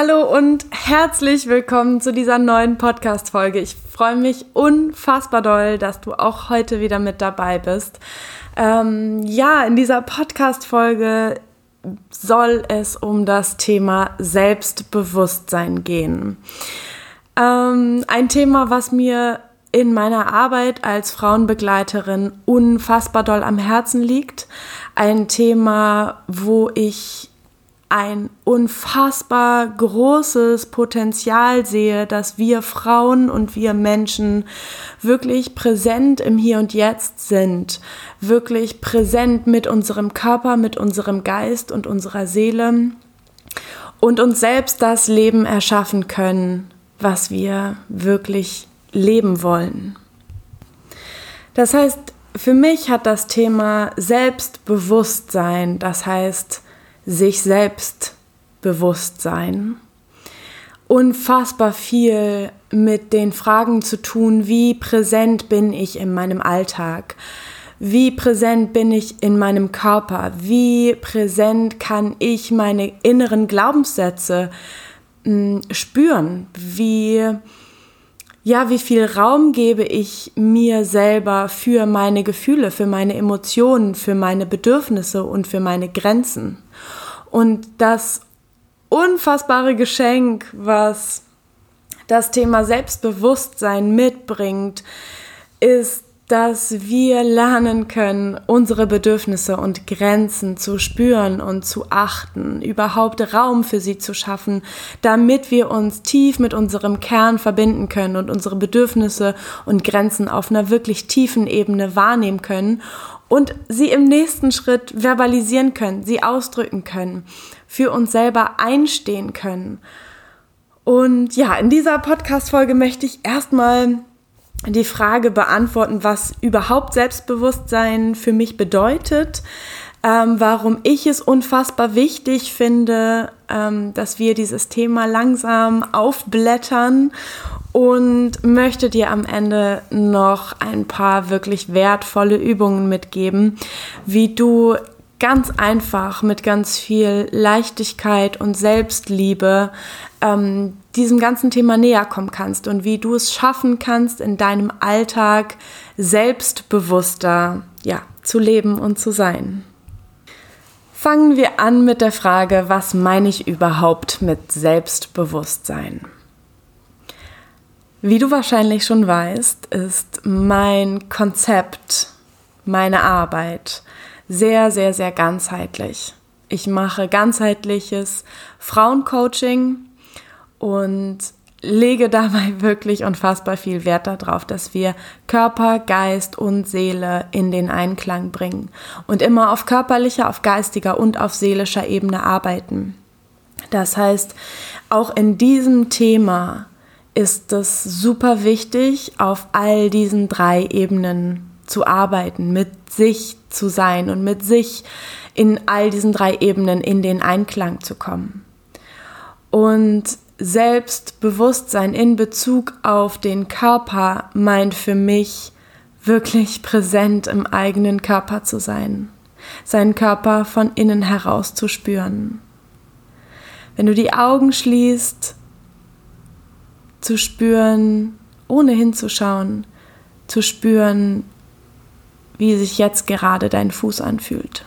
Hallo und herzlich willkommen zu dieser neuen Podcast-Folge. Ich freue mich unfassbar doll, dass du auch heute wieder mit dabei bist. Ähm, ja, in dieser Podcast-Folge soll es um das Thema Selbstbewusstsein gehen. Ähm, ein Thema, was mir in meiner Arbeit als Frauenbegleiterin unfassbar doll am Herzen liegt. Ein Thema, wo ich ein unfassbar großes Potenzial sehe, dass wir Frauen und wir Menschen wirklich präsent im Hier und Jetzt sind, wirklich präsent mit unserem Körper, mit unserem Geist und unserer Seele und uns selbst das Leben erschaffen können, was wir wirklich leben wollen. Das heißt, für mich hat das Thema Selbstbewusstsein, das heißt, sich selbst bewusst sein. Unfassbar viel mit den Fragen zu tun, wie präsent bin ich in meinem Alltag? Wie präsent bin ich in meinem Körper? Wie präsent kann ich meine inneren Glaubenssätze hm, spüren? Wie ja, wie viel Raum gebe ich mir selber für meine Gefühle, für meine Emotionen, für meine Bedürfnisse und für meine Grenzen. Und das unfassbare Geschenk, was das Thema Selbstbewusstsein mitbringt, ist dass wir lernen können, unsere Bedürfnisse und Grenzen zu spüren und zu achten, überhaupt Raum für sie zu schaffen, damit wir uns tief mit unserem Kern verbinden können und unsere Bedürfnisse und Grenzen auf einer wirklich tiefen Ebene wahrnehmen können und sie im nächsten Schritt verbalisieren können, sie ausdrücken können, für uns selber einstehen können. Und ja, in dieser Podcast-Folge möchte ich erstmal die Frage beantworten, was überhaupt Selbstbewusstsein für mich bedeutet, ähm, warum ich es unfassbar wichtig finde, ähm, dass wir dieses Thema langsam aufblättern und möchte dir am Ende noch ein paar wirklich wertvolle Übungen mitgeben, wie du ganz einfach mit ganz viel Leichtigkeit und Selbstliebe ähm, diesem ganzen Thema näher kommen kannst und wie du es schaffen kannst, in deinem Alltag selbstbewusster ja, zu leben und zu sein. Fangen wir an mit der Frage, was meine ich überhaupt mit Selbstbewusstsein? Wie du wahrscheinlich schon weißt, ist mein Konzept, meine Arbeit sehr, sehr, sehr ganzheitlich. Ich mache ganzheitliches Frauencoaching und lege dabei wirklich unfassbar viel Wert darauf, dass wir Körper, Geist und Seele in den Einklang bringen und immer auf körperlicher, auf geistiger und auf seelischer Ebene arbeiten. Das heißt, auch in diesem Thema ist es super wichtig, auf all diesen drei Ebenen zu arbeiten, mit sich zu sein und mit sich in all diesen drei Ebenen in den Einklang zu kommen. Und Selbstbewusstsein in Bezug auf den Körper meint für mich wirklich präsent im eigenen Körper zu sein, seinen Körper von innen heraus zu spüren. Wenn du die Augen schließt, zu spüren, ohne hinzuschauen, zu spüren, wie sich jetzt gerade dein Fuß anfühlt.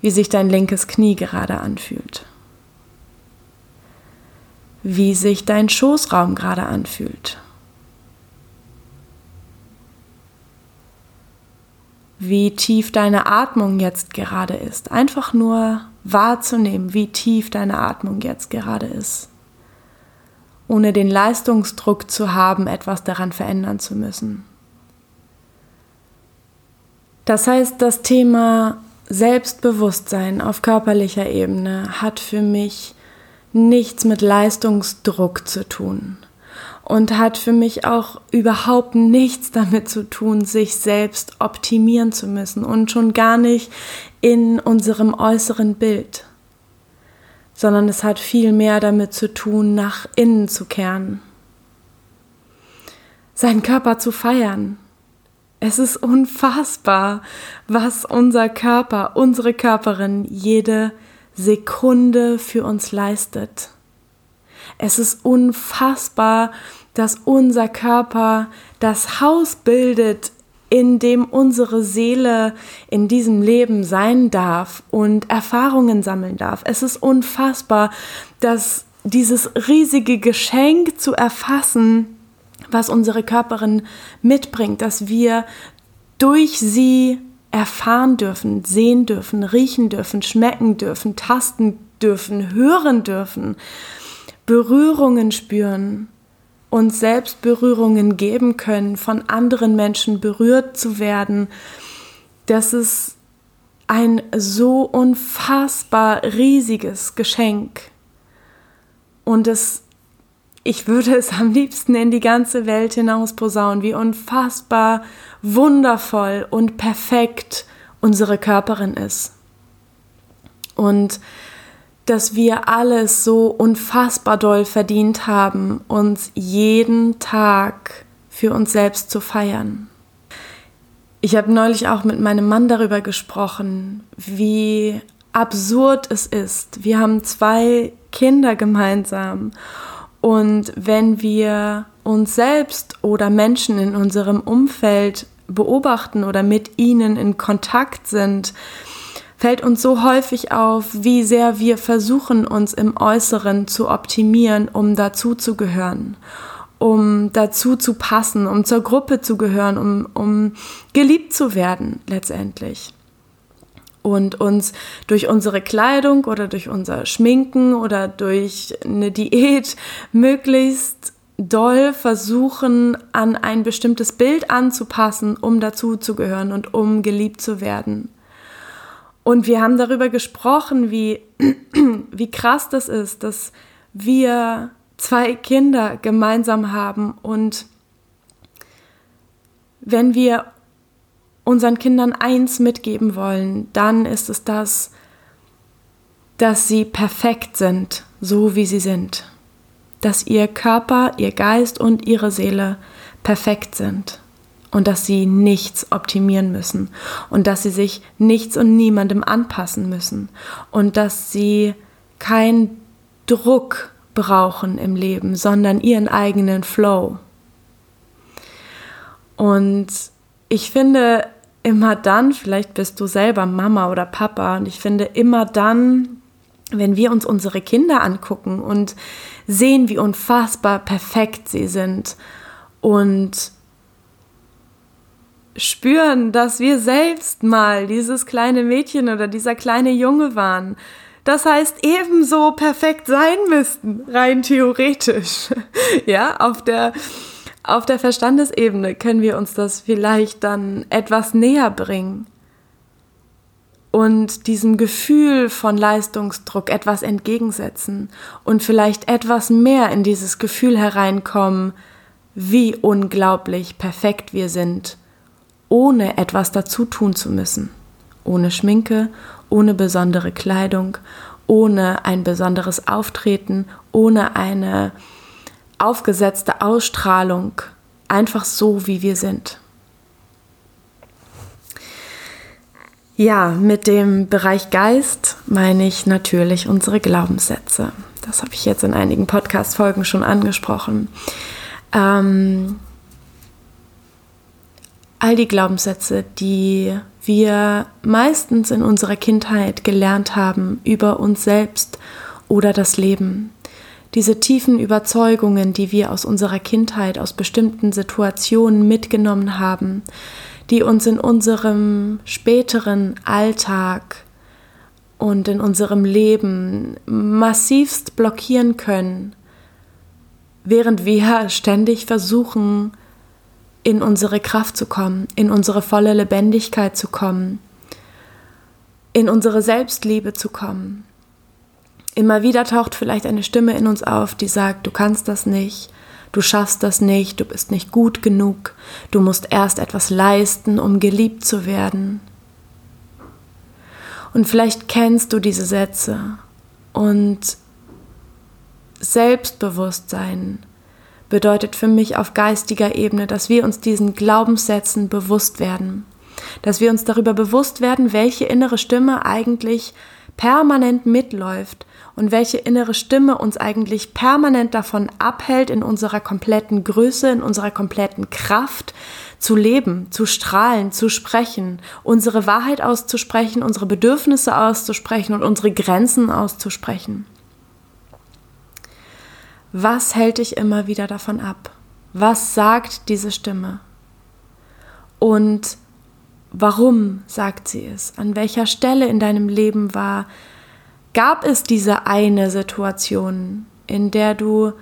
Wie sich dein linkes Knie gerade anfühlt. Wie sich dein Schoßraum gerade anfühlt. Wie tief deine Atmung jetzt gerade ist. Einfach nur wahrzunehmen, wie tief deine Atmung jetzt gerade ist ohne den Leistungsdruck zu haben, etwas daran verändern zu müssen. Das heißt, das Thema Selbstbewusstsein auf körperlicher Ebene hat für mich nichts mit Leistungsdruck zu tun und hat für mich auch überhaupt nichts damit zu tun, sich selbst optimieren zu müssen und schon gar nicht in unserem äußeren Bild sondern es hat viel mehr damit zu tun, nach innen zu kehren, seinen Körper zu feiern, Es ist unfassbar, was unser Körper, unsere Körperin jede Sekunde für uns leistet. Es ist unfassbar, dass unser Körper das Haus bildet, in dem unsere Seele in diesem Leben sein darf und Erfahrungen sammeln darf. Es ist unfassbar, dass dieses riesige Geschenk zu erfassen, was unsere Körperin mitbringt, dass wir durch sie erfahren dürfen, sehen dürfen, riechen dürfen, schmecken dürfen, tasten dürfen, hören dürfen, Berührungen spüren, uns selbst Berührungen geben können, von anderen Menschen berührt zu werden, das ist ein so unfassbar riesiges Geschenk. Und es, ich würde es am liebsten in die ganze Welt hinaus posaunen, wie unfassbar wundervoll und perfekt unsere Körperin ist. Und dass wir alles so unfassbar doll verdient haben, uns jeden Tag für uns selbst zu feiern. Ich habe neulich auch mit meinem Mann darüber gesprochen, wie absurd es ist. Wir haben zwei Kinder gemeinsam und wenn wir uns selbst oder Menschen in unserem Umfeld beobachten oder mit ihnen in Kontakt sind, fällt uns so häufig auf, wie sehr wir versuchen, uns im Äußeren zu optimieren, um dazu zu gehören, um dazu zu passen, um zur Gruppe zu gehören, um, um geliebt zu werden letztendlich. Und uns durch unsere Kleidung oder durch unser Schminken oder durch eine Diät möglichst doll versuchen, an ein bestimmtes Bild anzupassen, um dazu zu gehören und um geliebt zu werden. Und wir haben darüber gesprochen, wie, wie krass das ist, dass wir zwei Kinder gemeinsam haben und wenn wir unseren Kindern eins mitgeben wollen, dann ist es das, dass sie perfekt sind, so wie sie sind. Dass ihr Körper, ihr Geist und ihre Seele perfekt sind und dass sie nichts optimieren müssen und dass sie sich nichts und niemandem anpassen müssen und dass sie keinen Druck brauchen im Leben, sondern ihren eigenen Flow. Und ich finde immer dann, vielleicht bist du selber Mama oder Papa, und ich finde immer dann, wenn wir uns unsere Kinder angucken und sehen, wie unfassbar perfekt sie sind und spüren, dass wir selbst mal dieses kleine Mädchen oder dieser kleine Junge waren. Das heißt, ebenso perfekt sein müssten, rein theoretisch. ja, auf der, auf der Verstandesebene können wir uns das vielleicht dann etwas näher bringen und diesem Gefühl von Leistungsdruck etwas entgegensetzen und vielleicht etwas mehr in dieses Gefühl hereinkommen, wie unglaublich perfekt wir sind ohne etwas dazu tun zu müssen. Ohne Schminke, ohne besondere Kleidung, ohne ein besonderes Auftreten, ohne eine aufgesetzte Ausstrahlung, einfach so, wie wir sind. Ja, mit dem Bereich Geist meine ich natürlich unsere Glaubenssätze. Das habe ich jetzt in einigen Podcast-Folgen schon angesprochen. Ähm, all die Glaubenssätze, die wir meistens in unserer Kindheit gelernt haben über uns selbst oder das Leben. Diese tiefen Überzeugungen, die wir aus unserer Kindheit, aus bestimmten Situationen mitgenommen haben, die uns in unserem späteren Alltag und in unserem Leben massivst blockieren können, während wir ständig versuchen, in unsere Kraft zu kommen, in unsere volle Lebendigkeit zu kommen, in unsere Selbstliebe zu kommen. Immer wieder taucht vielleicht eine Stimme in uns auf, die sagt, du kannst das nicht, du schaffst das nicht, du bist nicht gut genug, du musst erst etwas leisten, um geliebt zu werden. Und vielleicht kennst du diese Sätze und Selbstbewusstsein bedeutet für mich auf geistiger Ebene, dass wir uns diesen Glaubenssätzen bewusst werden. Dass wir uns darüber bewusst werden, welche innere Stimme eigentlich permanent mitläuft und welche innere Stimme uns eigentlich permanent davon abhält, in unserer kompletten Größe, in unserer kompletten Kraft zu leben, zu strahlen, zu sprechen, unsere Wahrheit auszusprechen, unsere Bedürfnisse auszusprechen und unsere Grenzen auszusprechen. Was hält dich immer wieder davon ab? Was sagt diese Stimme? Und warum sagt sie es? An welcher Stelle in deinem Leben war, gab es diese eine Situation, in der du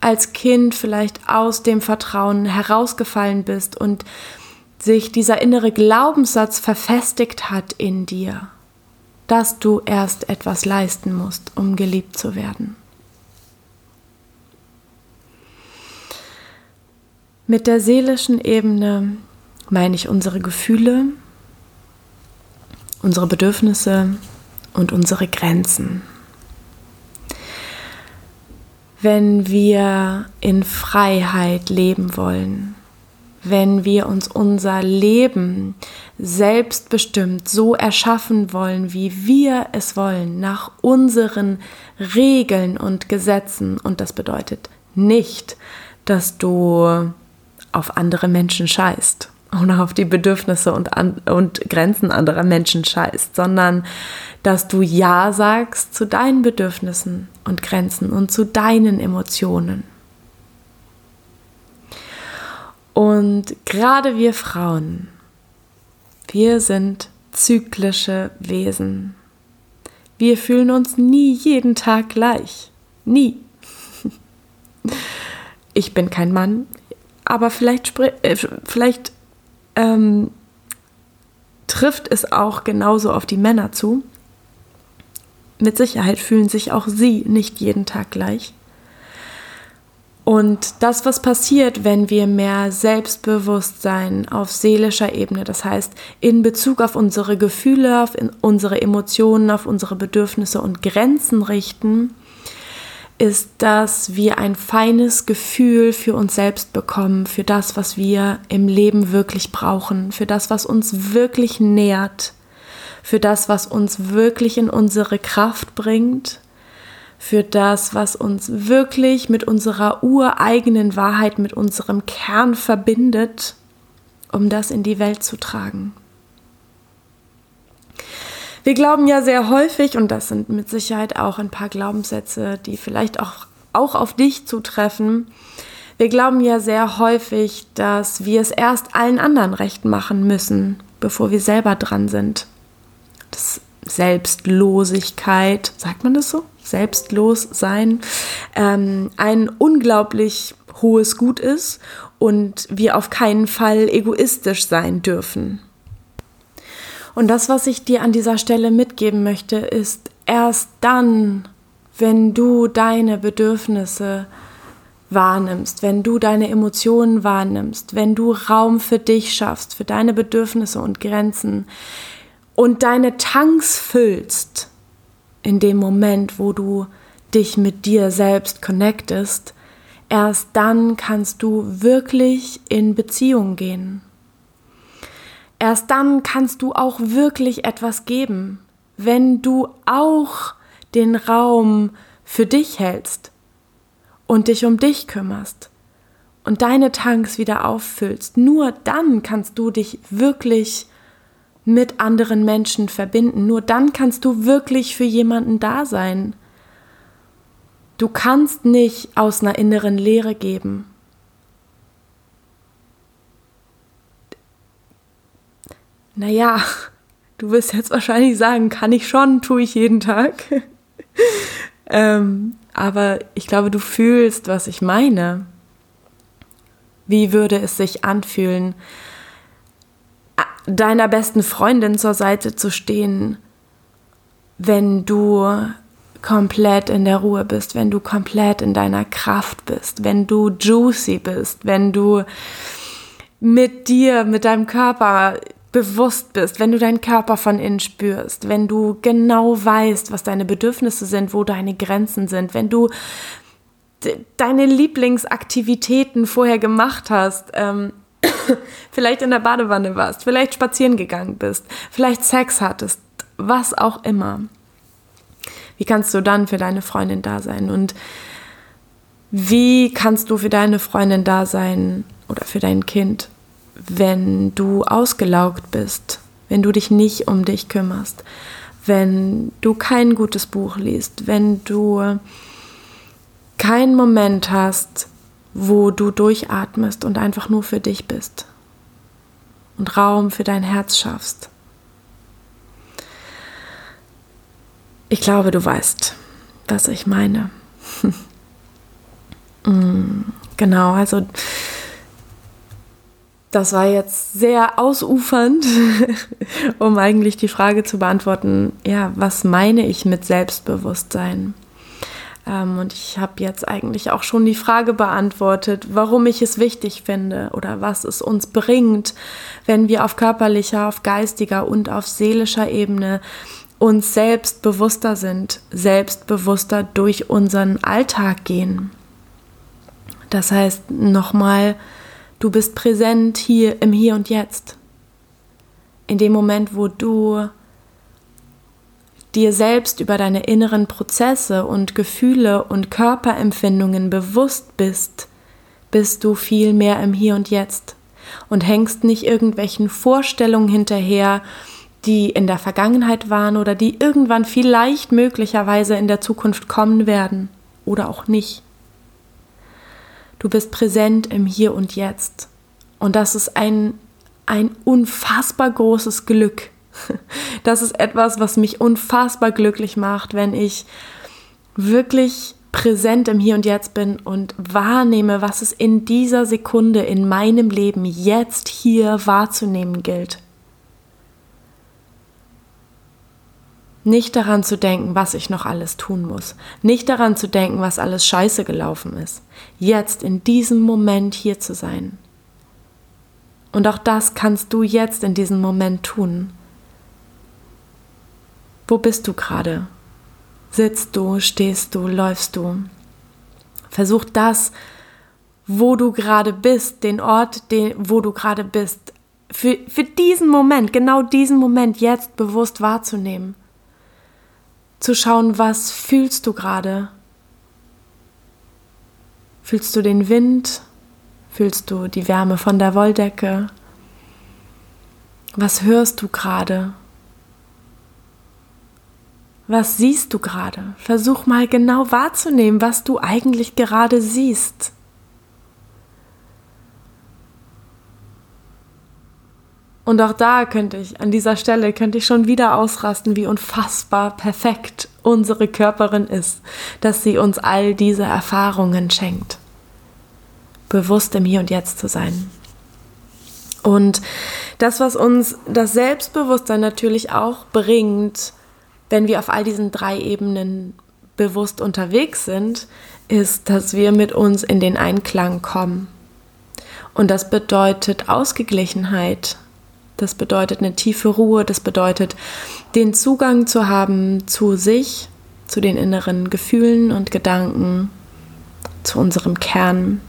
als Kind vielleicht aus dem Vertrauen herausgefallen bist und sich dieser innere Glaubenssatz verfestigt hat in dir, dass du erst etwas leisten musst, um geliebt zu werden. Mit der seelischen Ebene meine ich unsere Gefühle, unsere Bedürfnisse und unsere Grenzen. Wenn wir in Freiheit leben wollen, wenn wir uns unser Leben selbstbestimmt so erschaffen wollen, wie wir es wollen, nach unseren Regeln und Gesetzen, und das bedeutet nicht, dass du auf andere Menschen scheißt und auf die Bedürfnisse und, an, und Grenzen anderer Menschen scheißt, sondern dass du Ja sagst zu deinen Bedürfnissen und Grenzen und zu deinen Emotionen. Und gerade wir Frauen, wir sind zyklische Wesen. Wir fühlen uns nie jeden Tag gleich. Nie. Ich bin kein Mann, aber vielleicht, äh, vielleicht ähm, trifft es auch genauso auf die Männer zu. Mit Sicherheit fühlen sich auch sie nicht jeden Tag gleich. Und das, was passiert, wenn wir mehr Selbstbewusstsein auf seelischer Ebene, das heißt in Bezug auf unsere Gefühle, auf unsere Emotionen, auf unsere Bedürfnisse und Grenzen richten, ist, dass wir ein feines Gefühl für uns selbst bekommen, für das, was wir im Leben wirklich brauchen, für das, was uns wirklich nährt, für das, was uns wirklich in unsere Kraft bringt, für das, was uns wirklich mit unserer ureigenen Wahrheit, mit unserem Kern verbindet, um das in die Welt zu tragen. Wir glauben ja sehr häufig, und das sind mit Sicherheit auch ein paar Glaubenssätze, die vielleicht auch, auch auf dich zutreffen, wir glauben ja sehr häufig, dass wir es erst allen anderen recht machen müssen, bevor wir selber dran sind. Das Selbstlosigkeit, sagt man das so? Selbstlos sein, ähm, ein unglaublich hohes Gut ist und wir auf keinen Fall egoistisch sein dürfen. Und das, was ich dir an dieser Stelle mitgeben möchte, ist erst dann, wenn du deine Bedürfnisse wahrnimmst, wenn du deine Emotionen wahrnimmst, wenn du Raum für dich schaffst, für deine Bedürfnisse und Grenzen und deine Tanks füllst, in dem Moment, wo du dich mit dir selbst connectest, erst dann kannst du wirklich in Beziehung gehen. Erst dann kannst du auch wirklich etwas geben, wenn du auch den Raum für dich hältst und dich um dich kümmerst und deine Tanks wieder auffüllst. Nur dann kannst du dich wirklich mit anderen Menschen verbinden. Nur dann kannst du wirklich für jemanden da sein. Du kannst nicht aus einer inneren Leere geben. Naja, du wirst jetzt wahrscheinlich sagen, kann ich schon, tue ich jeden Tag. ähm, aber ich glaube, du fühlst, was ich meine. Wie würde es sich anfühlen, deiner besten Freundin zur Seite zu stehen, wenn du komplett in der Ruhe bist, wenn du komplett in deiner Kraft bist, wenn du juicy bist, wenn du mit dir, mit deinem Körper bewusst bist, wenn du deinen Körper von innen spürst, wenn du genau weißt, was deine Bedürfnisse sind, wo deine Grenzen sind, wenn du deine Lieblingsaktivitäten vorher gemacht hast. Ähm, vielleicht in der Badewanne warst, vielleicht spazieren gegangen bist, vielleicht Sex hattest, was auch immer. Wie kannst du dann für deine Freundin da sein? Und wie kannst du für deine Freundin da sein oder für dein Kind, wenn du ausgelaugt bist, wenn du dich nicht um dich kümmerst, wenn du kein gutes Buch liest, wenn du keinen Moment hast, wo du durchatmest und einfach nur für dich bist und Raum für dein Herz schaffst. Ich glaube, du weißt, was ich meine. Mm, genau, also das war jetzt sehr ausufernd, um eigentlich die Frage zu beantworten, ja, was meine ich mit Selbstbewusstsein? Ähm, und ich habe jetzt eigentlich auch schon die Frage beantwortet, warum ich es wichtig finde oder was es uns bringt, wenn wir auf körperlicher, auf geistiger und auf seelischer Ebene uns selbstbewusster sind, selbstbewusster durch unseren Alltag gehen. Das heißt nochmal, du bist präsent hier im Hier und Jetzt. In dem Moment, wo du dir selbst über deine inneren Prozesse und Gefühle und Körperempfindungen bewusst bist, bist du viel mehr im Hier und Jetzt und hängst nicht irgendwelchen Vorstellungen hinterher, die in der Vergangenheit waren oder die irgendwann vielleicht möglicherweise in der Zukunft kommen werden oder auch nicht. Du bist präsent im Hier und Jetzt. Und das ist ein, ein unfassbar großes Glück. Das ist etwas, was mich unfassbar glücklich macht, wenn ich wirklich präsent im Hier und Jetzt bin und wahrnehme, was es in dieser Sekunde in meinem Leben jetzt hier wahrzunehmen gilt. Nicht daran zu denken, was ich noch alles tun muss. Nicht daran zu denken, was alles scheiße gelaufen ist. Jetzt, in diesem Moment hier zu sein. Und auch das kannst du jetzt in diesem Moment tun. Wo bist du gerade? Sitzt du, stehst du, läufst du? Versuch das, wo du gerade bist, den Ort, den, wo du gerade bist, für, für diesen Moment, genau diesen Moment jetzt bewusst wahrzunehmen. Zu schauen, was fühlst du gerade? Fühlst du den Wind? Fühlst du die Wärme von der Wolldecke? Was hörst du gerade? Was siehst du gerade? Versuch mal genau wahrzunehmen, was du eigentlich gerade siehst. Und auch da könnte ich, an dieser Stelle könnte ich schon wieder ausrasten, wie unfassbar perfekt unsere Körperin ist, dass sie uns all diese Erfahrungen schenkt. Bewusst im Hier und Jetzt zu sein. Und das, was uns das Selbstbewusstsein natürlich auch bringt, wenn wir auf all diesen drei Ebenen bewusst unterwegs sind, ist, dass wir mit uns in den Einklang kommen. Und das bedeutet Ausgeglichenheit. Das bedeutet eine tiefe Ruhe. Das bedeutet den Zugang zu haben zu sich, zu den inneren Gefühlen und Gedanken, zu unserem Kern.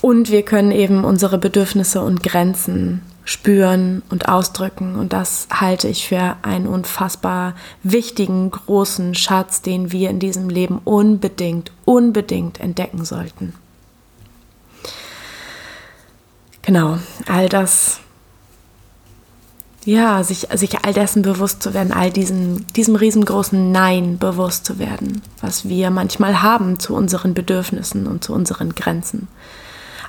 Und wir können eben unsere Bedürfnisse und Grenzen spüren und ausdrücken. Und das halte ich für einen unfassbar wichtigen, großen Schatz, den wir in diesem Leben unbedingt, unbedingt entdecken sollten. Genau, all das, ja, sich, sich all dessen bewusst zu werden, all diesen, diesem riesengroßen Nein bewusst zu werden, was wir manchmal haben zu unseren Bedürfnissen und zu unseren Grenzen.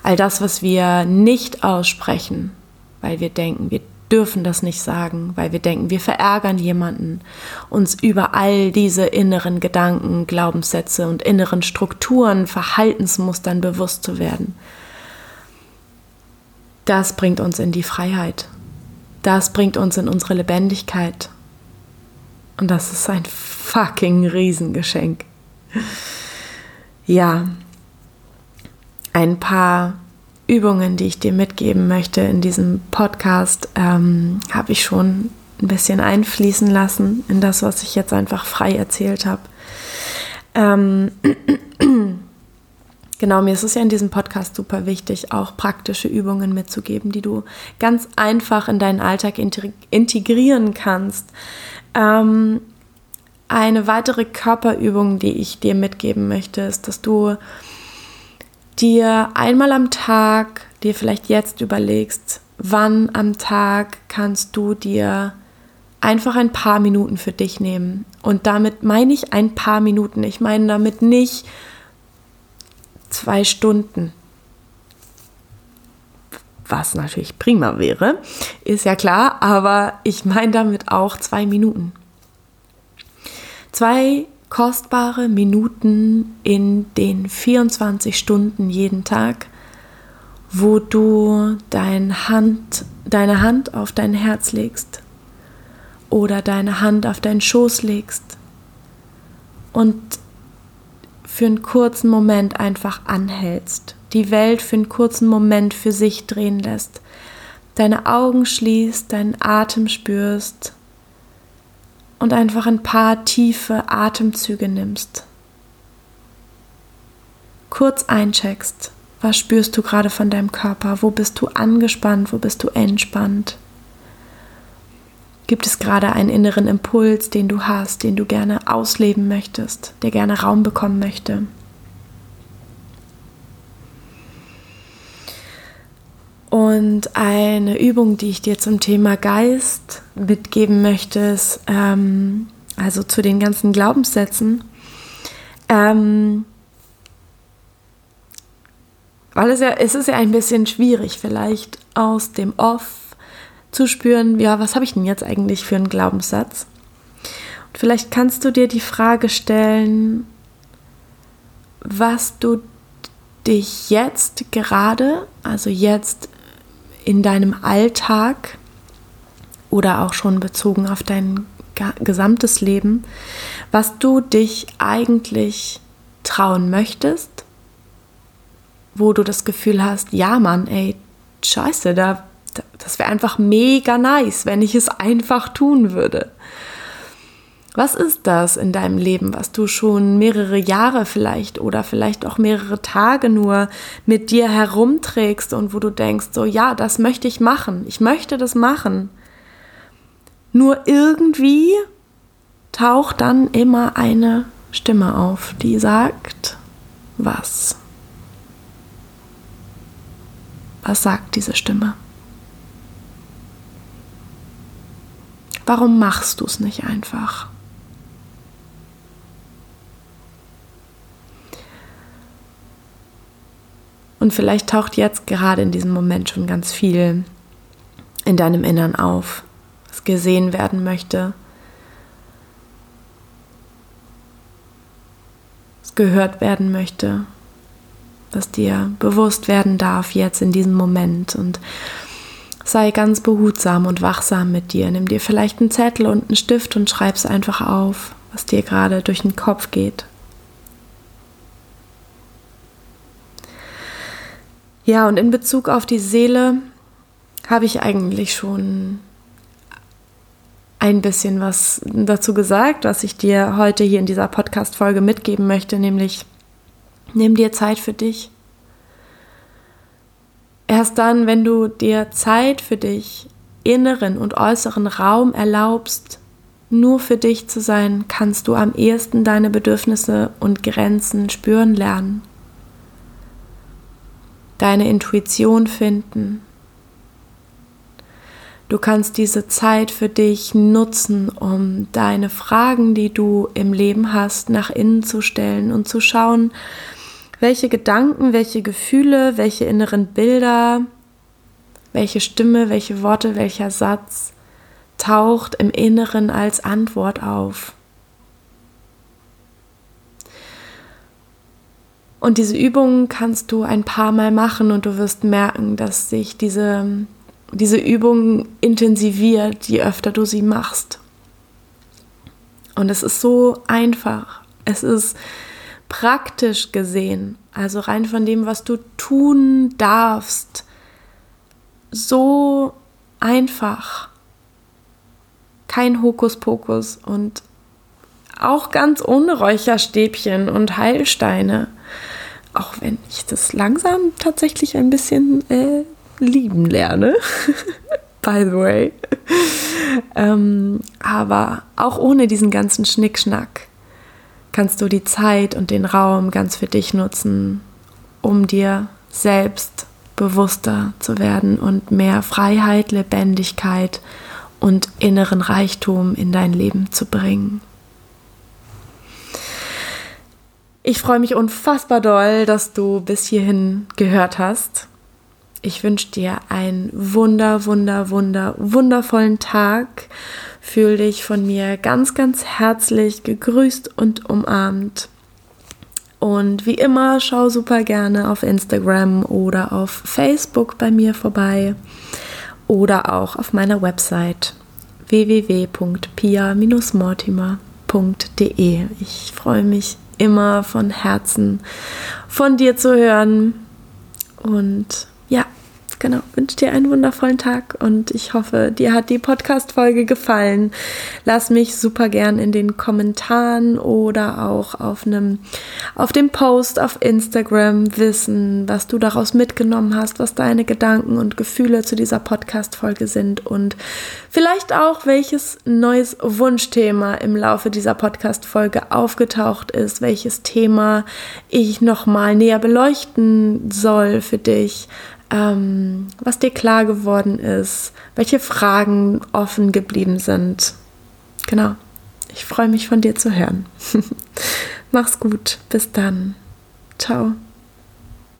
All das, was wir nicht aussprechen, weil wir denken, wir dürfen das nicht sagen, weil wir denken, wir verärgern jemanden, uns über all diese inneren Gedanken, Glaubenssätze und inneren Strukturen, Verhaltensmustern bewusst zu werden. Das bringt uns in die Freiheit. Das bringt uns in unsere Lebendigkeit. Und das ist ein fucking Riesengeschenk. Ja, ein paar Übungen, die ich dir mitgeben möchte in diesem Podcast, ähm, habe ich schon ein bisschen einfließen lassen in das, was ich jetzt einfach frei erzählt habe. Ähm, genau, mir ist es ja in diesem Podcast super wichtig, auch praktische Übungen mitzugeben, die du ganz einfach in deinen Alltag integrieren kannst. Ähm, eine weitere Körperübung, die ich dir mitgeben möchte, ist, dass du dir einmal am Tag, dir vielleicht jetzt überlegst, wann am Tag kannst du dir einfach ein paar Minuten für dich nehmen. Und damit meine ich ein paar Minuten. Ich meine damit nicht zwei Stunden. Was natürlich prima wäre, ist ja klar, aber ich meine damit auch zwei Minuten. Zwei kostbare Minuten in den 24 Stunden jeden Tag, wo du dein Hand, deine Hand auf dein Herz legst oder deine Hand auf deinen Schoß legst und für einen kurzen Moment einfach anhältst, die Welt für einen kurzen Moment für sich drehen lässt, deine Augen schließt, deinen Atem spürst und einfach ein paar tiefe Atemzüge nimmst. Kurz eincheckst, was spürst du gerade von deinem Körper, wo bist du angespannt, wo bist du entspannt. Gibt es gerade einen inneren Impuls, den du hast, den du gerne ausleben möchtest, der gerne Raum bekommen möchte? Und eine Übung, die ich dir zum Thema Geist mitgeben möchte, ist, ähm, also zu den ganzen Glaubenssätzen, ähm, weil es ja, es ist ja ein bisschen schwierig, vielleicht aus dem Off zu spüren, ja, was habe ich denn jetzt eigentlich für einen Glaubenssatz? Und vielleicht kannst du dir die Frage stellen, was du dich jetzt gerade, also jetzt in deinem Alltag oder auch schon bezogen auf dein gesamtes Leben, was du dich eigentlich trauen möchtest, wo du das Gefühl hast, ja Mann, ey, scheiße, da das wäre einfach mega nice, wenn ich es einfach tun würde. Was ist das in deinem Leben, was du schon mehrere Jahre vielleicht oder vielleicht auch mehrere Tage nur mit dir herumträgst und wo du denkst, so ja, das möchte ich machen, ich möchte das machen. Nur irgendwie taucht dann immer eine Stimme auf, die sagt, was? Was sagt diese Stimme? Warum machst du es nicht einfach? Und vielleicht taucht jetzt gerade in diesem Moment schon ganz viel in deinem Innern auf, was gesehen werden möchte, was gehört werden möchte, was dir bewusst werden darf jetzt in diesem Moment. Und Sei ganz behutsam und wachsam mit dir. Nimm dir vielleicht einen Zettel und einen Stift und schreib es einfach auf, was dir gerade durch den Kopf geht. Ja, und in Bezug auf die Seele habe ich eigentlich schon ein bisschen was dazu gesagt, was ich dir heute hier in dieser Podcast-Folge mitgeben möchte, nämlich nimm dir Zeit für dich. Erst dann, wenn du dir Zeit für dich, inneren und äußeren Raum erlaubst, nur für dich zu sein, kannst du am ehesten deine Bedürfnisse und Grenzen spüren lernen, deine Intuition finden. Du kannst diese Zeit für dich nutzen, um deine Fragen, die du im Leben hast, nach innen zu stellen und zu schauen, welche Gedanken, welche Gefühle, welche inneren Bilder, welche Stimme, welche Worte, welcher Satz taucht im Inneren als Antwort auf. Und diese Übungen kannst du ein paar Mal machen und du wirst merken, dass sich diese, diese Übung intensiviert, je öfter du sie machst. Und es ist so einfach. Es ist praktisch gesehen, also rein von dem, was du tun darfst, so einfach. Kein Hokuspokus und auch ganz ohne Räucherstäbchen und Heilsteine. Auch wenn ich das langsam tatsächlich ein bisschen äh, lieben lerne. By the way. ähm, aber auch ohne diesen ganzen Schnickschnack kannst du die Zeit und den Raum ganz für dich nutzen, um dir selbst bewusster zu werden und mehr Freiheit, Lebendigkeit und inneren Reichtum in dein Leben zu bringen. Ich freue mich unfassbar doll, dass du bis hierhin gehört hast. Ich wünsche dir einen wunder, wunder, wunder, wundervollen Tag. Fühl dich von mir ganz, ganz herzlich gegrüßt und umarmt. Und wie immer, schau super gerne auf Instagram oder auf Facebook bei mir vorbei oder auch auf meiner Website www.pia-mortimer.de. Ich freue mich immer von Herzen von dir zu hören. Und ja, genau, wünsche dir einen wundervollen Tag und ich hoffe, dir hat die Podcast-Folge gefallen. Lass mich super gern in den Kommentaren oder auch auf einem, auf dem Post auf Instagram wissen, was du daraus mitgenommen hast, was deine Gedanken und Gefühle zu dieser Podcast-Folge sind und vielleicht auch, welches neues Wunschthema im Laufe dieser Podcast-Folge aufgetaucht ist, welches Thema ich nochmal näher beleuchten soll für dich ähm, was dir klar geworden ist, welche Fragen offen geblieben sind. Genau. Ich freue mich von dir zu hören. Mach's gut. Bis dann. Ciao.